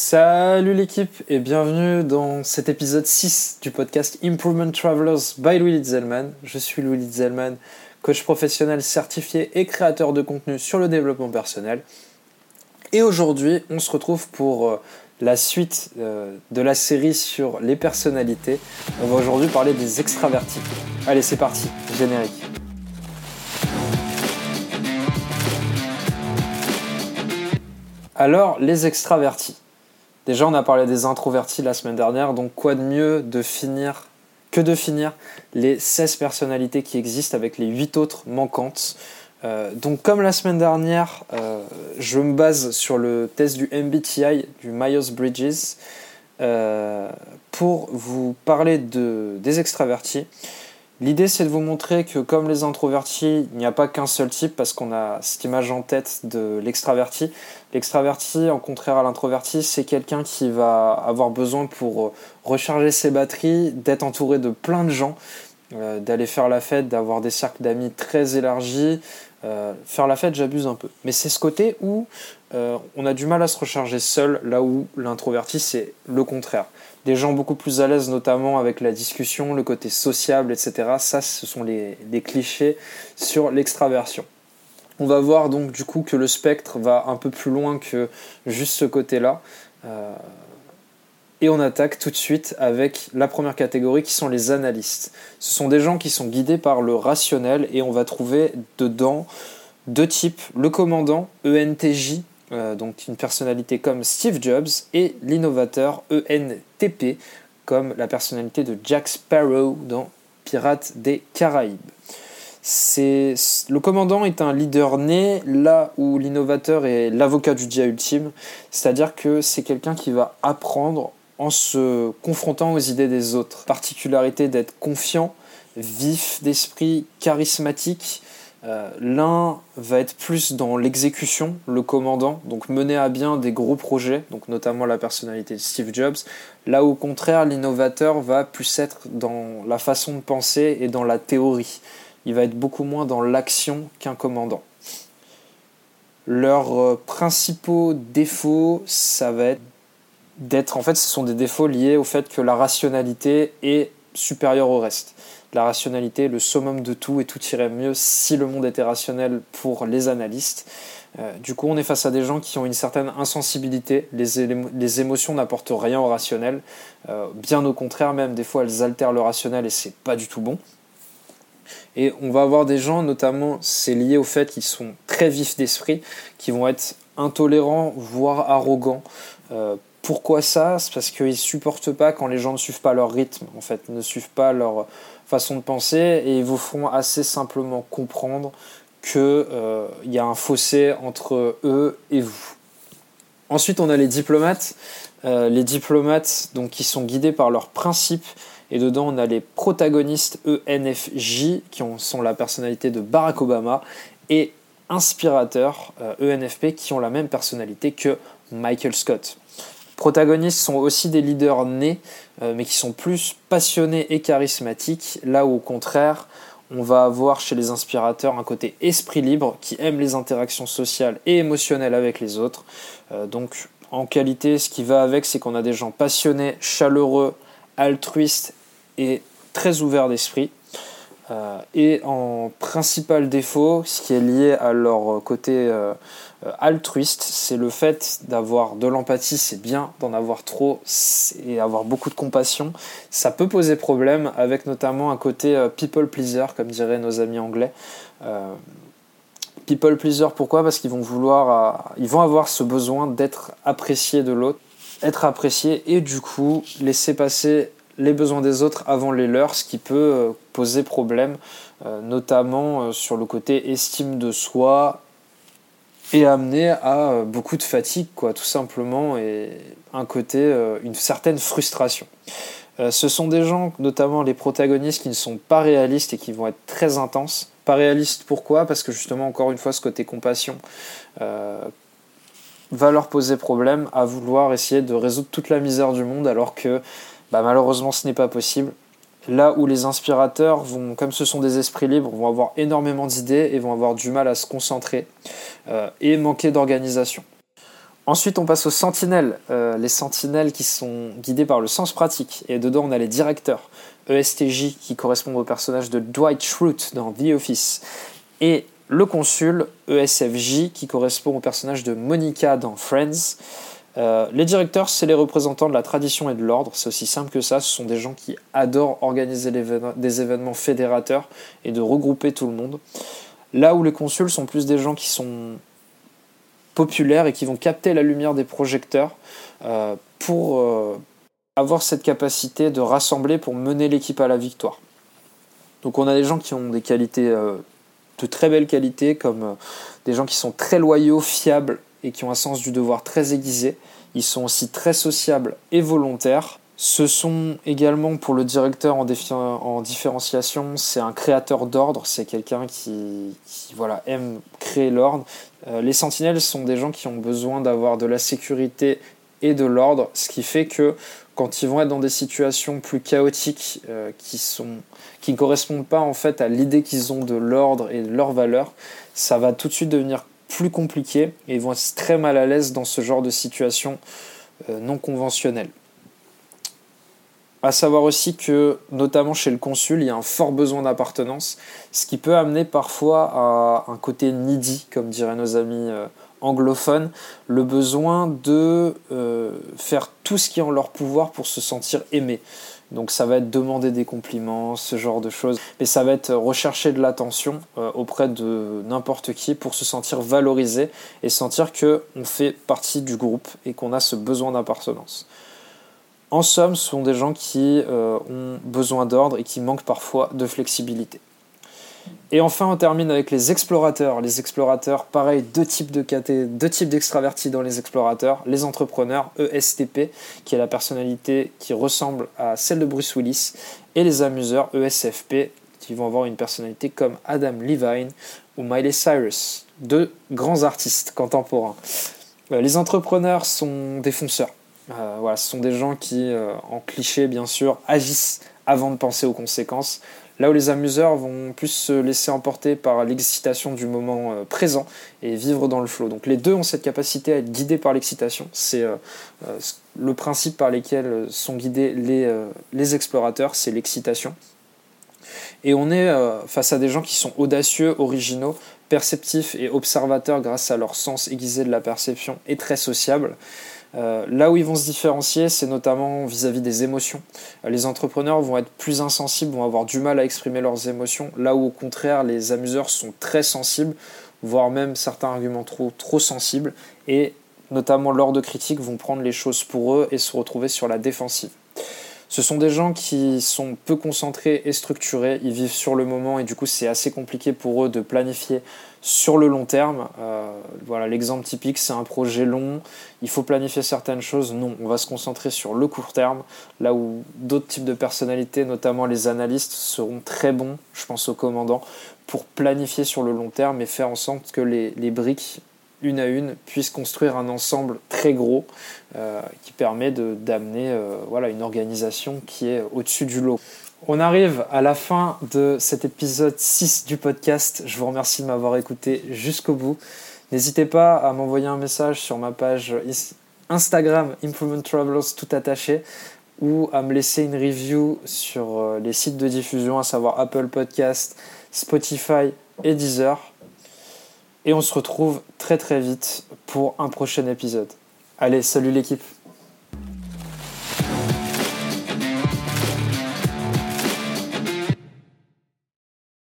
Salut l'équipe et bienvenue dans cet épisode 6 du podcast Improvement Travelers by Louis Litzelman. Je suis Louis Litzelman, coach professionnel certifié et créateur de contenu sur le développement personnel. Et aujourd'hui, on se retrouve pour euh, la suite euh, de la série sur les personnalités. On va aujourd'hui parler des extravertis. Allez, c'est parti, générique. Alors, les extravertis. Déjà, on a parlé des introvertis la semaine dernière, donc quoi de mieux de finir que de finir les 16 personnalités qui existent avec les 8 autres manquantes. Euh, donc comme la semaine dernière, euh, je me base sur le test du MBTI, du Myers-Bridges, euh, pour vous parler de, des extravertis. L'idée, c'est de vous montrer que comme les introvertis, il n'y a pas qu'un seul type, parce qu'on a cette image en tête de l'extraverti. L'extraverti, en contraire à l'introverti, c'est quelqu'un qui va avoir besoin pour recharger ses batteries, d'être entouré de plein de gens, euh, d'aller faire la fête, d'avoir des cercles d'amis très élargis. Euh, faire la fête, j'abuse un peu. Mais c'est ce côté où euh, on a du mal à se recharger seul, là où l'introverti, c'est le contraire des gens beaucoup plus à l'aise, notamment avec la discussion, le côté sociable, etc. Ça, ce sont les, clichés sur l'extraversion. On va voir donc du coup que le spectre va un peu plus loin que juste ce côté-là. Et on attaque tout de suite avec la première catégorie qui sont les analystes. Ce sont des gens qui sont guidés par le rationnel et on va trouver dedans deux types, le commandant ENTJ euh, donc une personnalité comme Steve Jobs, et l'innovateur ENTP, comme la personnalité de Jack Sparrow dans Pirates des Caraïbes. Le commandant est un leader né là où l'innovateur est l'avocat du dia ultime, c'est-à-dire que c'est quelqu'un qui va apprendre en se confrontant aux idées des autres. Particularité d'être confiant, vif d'esprit, charismatique, euh, l'un va être plus dans l'exécution, le commandant, donc mener à bien des gros projets, donc notamment la personnalité de Steve Jobs. Là au contraire, l'innovateur va plus être dans la façon de penser et dans la théorie. Il va être beaucoup moins dans l'action qu'un commandant. Leurs euh, principaux défauts, ça va être d'être, en fait, ce sont des défauts liés au fait que la rationalité est supérieure au reste la rationalité, le summum de tout, et tout irait mieux si le monde était rationnel pour les analystes. Euh, du coup, on est face à des gens qui ont une certaine insensibilité. Les, les émotions n'apportent rien au rationnel. Euh, bien au contraire, même des fois, elles altèrent le rationnel et c'est pas du tout bon. Et on va avoir des gens, notamment, c'est lié au fait qu'ils sont très vifs d'esprit, qui vont être intolérants, voire arrogants. Euh, pourquoi ça C'est parce qu'ils supportent pas quand les gens ne suivent pas leur rythme, en fait, ne suivent pas leur façon de penser et ils vous feront assez simplement comprendre qu'il euh, y a un fossé entre eux et vous. Ensuite, on a les diplomates. Euh, les diplomates donc, qui sont guidés par leurs principes. Et dedans, on a les protagonistes ENFJ, qui sont la personnalité de Barack Obama, et inspirateurs ENFP, e qui ont la même personnalité que Michael Scott protagonistes sont aussi des leaders nés, euh, mais qui sont plus passionnés et charismatiques, là où au contraire, on va avoir chez les inspirateurs un côté esprit libre qui aime les interactions sociales et émotionnelles avec les autres. Euh, donc en qualité, ce qui va avec, c'est qu'on a des gens passionnés, chaleureux, altruistes et très ouverts d'esprit. Euh, et en principal défaut, ce qui est lié à leur côté euh, altruiste, c'est le fait d'avoir de l'empathie, c'est bien, d'en avoir trop et avoir beaucoup de compassion. Ça peut poser problème avec notamment un côté euh, people pleaser, comme diraient nos amis anglais. people pleaser, pourquoi? Parce qu'ils vont vouloir, ils vont avoir ce besoin d'être appréciés de l'autre, être appréciés et du coup laisser passer les besoins des autres avant les leurs, ce qui peut euh, poser problème, euh, notamment euh, sur le côté estime de soi et amener à beaucoup de fatigue, quoi, tout simplement, et un côté, une certaine frustration. ce sont des gens, notamment les protagonistes, qui ne sont pas réalistes et qui vont être très intenses. Pas réalistes pourquoi? Parce que justement, encore une fois, ce côté compassion va leur poser problème à vouloir essayer de résoudre toute la misère du monde alors que bah, malheureusement ce n'est pas possible. Là où les inspirateurs vont, comme ce sont des esprits libres, vont avoir énormément d'idées et vont avoir du mal à se concentrer euh, et manquer d'organisation. Ensuite, on passe aux sentinelles. Euh, les sentinelles qui sont guidées par le sens pratique. Et dedans, on a les directeurs. ESTJ qui correspondent au personnage de Dwight Schrute dans The Office. Et le consul, ESFJ, qui correspond au personnage de Monica dans Friends. Euh, les directeurs, c'est les représentants de la tradition et de l'ordre. C'est aussi simple que ça. Ce sont des gens qui adorent organiser des événements fédérateurs et de regrouper tout le monde. Là où les consuls sont plus des gens qui sont populaires et qui vont capter la lumière des projecteurs euh, pour euh, avoir cette capacité de rassembler pour mener l'équipe à la victoire. Donc on a des gens qui ont des qualités, de très belles qualités, comme des gens qui sont très loyaux, fiables et qui ont un sens du devoir très aiguisé. Ils sont aussi très sociables et volontaires. Ce sont également pour le directeur en, en différenciation, c'est un créateur d'ordre, c'est quelqu'un qui, voilà, aime créer l'ordre. Euh, les sentinelles sont des gens qui ont besoin d'avoir de la sécurité et de l'ordre, ce qui fait que quand ils vont être dans des situations plus chaotiques euh, qui sont qui ne correspondent pas en fait à l'idée qu'ils ont de l'ordre et de leurs valeurs, ça va tout de suite devenir plus compliqué et ils vont être très mal à l'aise dans ce genre de situation euh, non conventionnelle. À savoir aussi que, notamment chez le consul, il y a un fort besoin d'appartenance, ce qui peut amener parfois à un côté needy, comme diraient nos amis euh, anglophones, le besoin de euh, faire tout ce qui est en leur pouvoir pour se sentir aimé. Donc ça va être demander des compliments, ce genre de choses, mais ça va être rechercher de l'attention euh, auprès de n'importe qui pour se sentir valorisé et sentir que on fait partie du groupe et qu'on a ce besoin d'appartenance. En somme, ce sont des gens qui euh, ont besoin d'ordre et qui manquent parfois de flexibilité. Et enfin, on termine avec les explorateurs. Les explorateurs, pareil, deux types de deux types d'extravertis dans les explorateurs. Les entrepreneurs, ESTP, qui est la personnalité qui ressemble à celle de Bruce Willis, et les amuseurs, ESFP, qui vont avoir une personnalité comme Adam Levine ou Miley Cyrus, deux grands artistes contemporains. Euh, les entrepreneurs sont des fonceurs. Euh, ce sont des gens qui, euh, en cliché bien sûr, agissent avant de penser aux conséquences. Là où les amuseurs vont plus se laisser emporter par l'excitation du moment euh, présent et vivre dans le flot. Donc les deux ont cette capacité à être guidés par l'excitation. C'est le principe par lequel sont guidés les explorateurs, c'est l'excitation. Et on est face à des gens qui sont audacieux, originaux, perceptifs et observateurs grâce à leur sens aiguisé de la perception et très sociables. Euh, là où ils vont se différencier, c'est notamment vis-à-vis des émotions. Euh, les entrepreneurs vont être plus insensibles, vont avoir du mal à exprimer leurs émotions, là où au contraire les amuseurs sont très sensibles, voire même certains arguments trop, trop sensibles, et notamment lors de critiques vont prendre les choses pour eux et se retrouver sur la défensive. Ce sont des gens qui sont peu concentrés et structurés, ils vivent sur le moment et du coup c'est assez compliqué pour eux de planifier sur le long terme. Euh, voilà, l'exemple typique c'est un projet long, il faut planifier certaines choses. Non, on va se concentrer sur le court terme, là où d'autres types de personnalités, notamment les analystes, seront très bons, je pense aux commandants, pour planifier sur le long terme et faire en sorte que les, les briques une à une, puisse construire un ensemble très gros euh, qui permet d'amener euh, voilà, une organisation qui est au-dessus du lot. On arrive à la fin de cet épisode 6 du podcast. Je vous remercie de m'avoir écouté jusqu'au bout. N'hésitez pas à m'envoyer un message sur ma page Instagram Improvement Travelers tout attaché ou à me laisser une review sur euh, les sites de diffusion, à savoir Apple Podcast, Spotify et Deezer. Et on se retrouve très très vite pour un prochain épisode. Allez, salut l'équipe